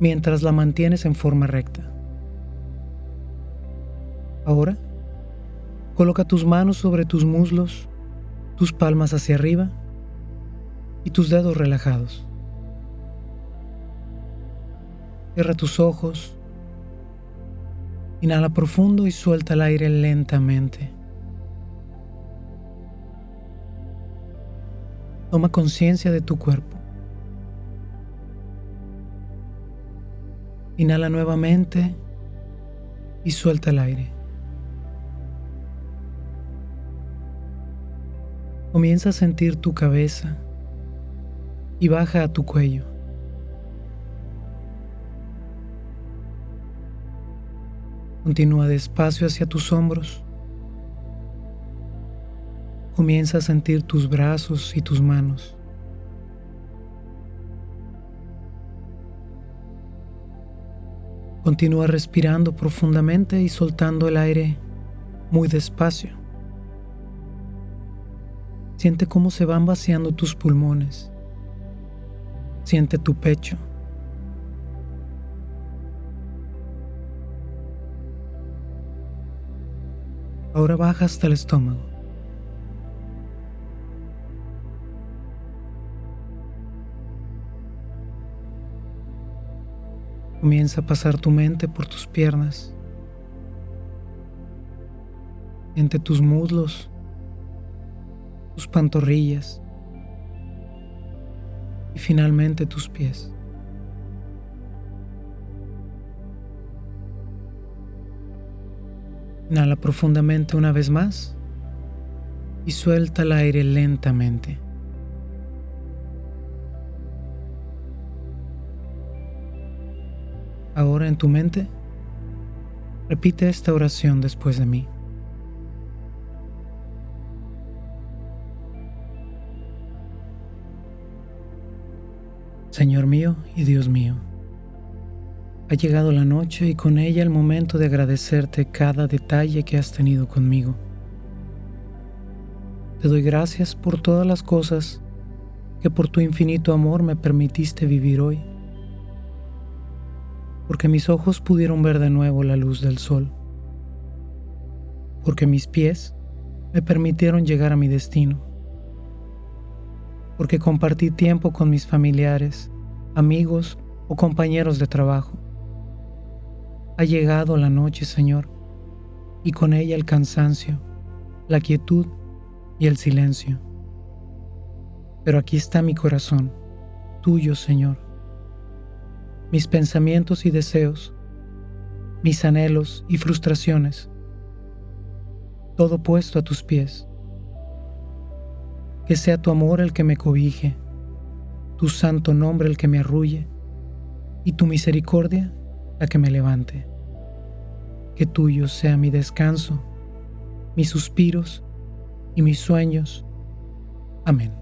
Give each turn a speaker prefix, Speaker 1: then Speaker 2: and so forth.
Speaker 1: mientras la mantienes en forma recta. Ahora, coloca tus manos sobre tus muslos, tus palmas hacia arriba y tus dedos relajados. Cierra tus ojos, inhala profundo y suelta el aire lentamente. Toma conciencia de tu cuerpo. Inhala nuevamente y suelta el aire. Comienza a sentir tu cabeza y baja a tu cuello. Continúa despacio hacia tus hombros. Comienza a sentir tus brazos y tus manos. Continúa respirando profundamente y soltando el aire muy despacio. Siente cómo se van vaciando tus pulmones. Siente tu pecho. Ahora baja hasta el estómago. Comienza a pasar tu mente por tus piernas, entre tus muslos, tus pantorrillas y finalmente tus pies. Inhala profundamente una vez más y suelta el aire lentamente. Ahora en tu mente, repite esta oración después de mí. Señor mío y Dios mío, ha llegado la noche y con ella el momento de agradecerte cada detalle que has tenido conmigo. Te doy gracias por todas las cosas que por tu infinito amor me permitiste vivir hoy porque mis ojos pudieron ver de nuevo la luz del sol, porque mis pies me permitieron llegar a mi destino, porque compartí tiempo con mis familiares, amigos o compañeros de trabajo. Ha llegado la noche, Señor, y con ella el cansancio, la quietud y el silencio. Pero aquí está mi corazón, tuyo, Señor mis pensamientos y deseos, mis anhelos y frustraciones, todo puesto a tus pies. Que sea tu amor el que me cobije, tu santo nombre el que me arrulle, y tu misericordia la que me levante. Que tuyo sea mi descanso, mis suspiros y mis sueños. Amén.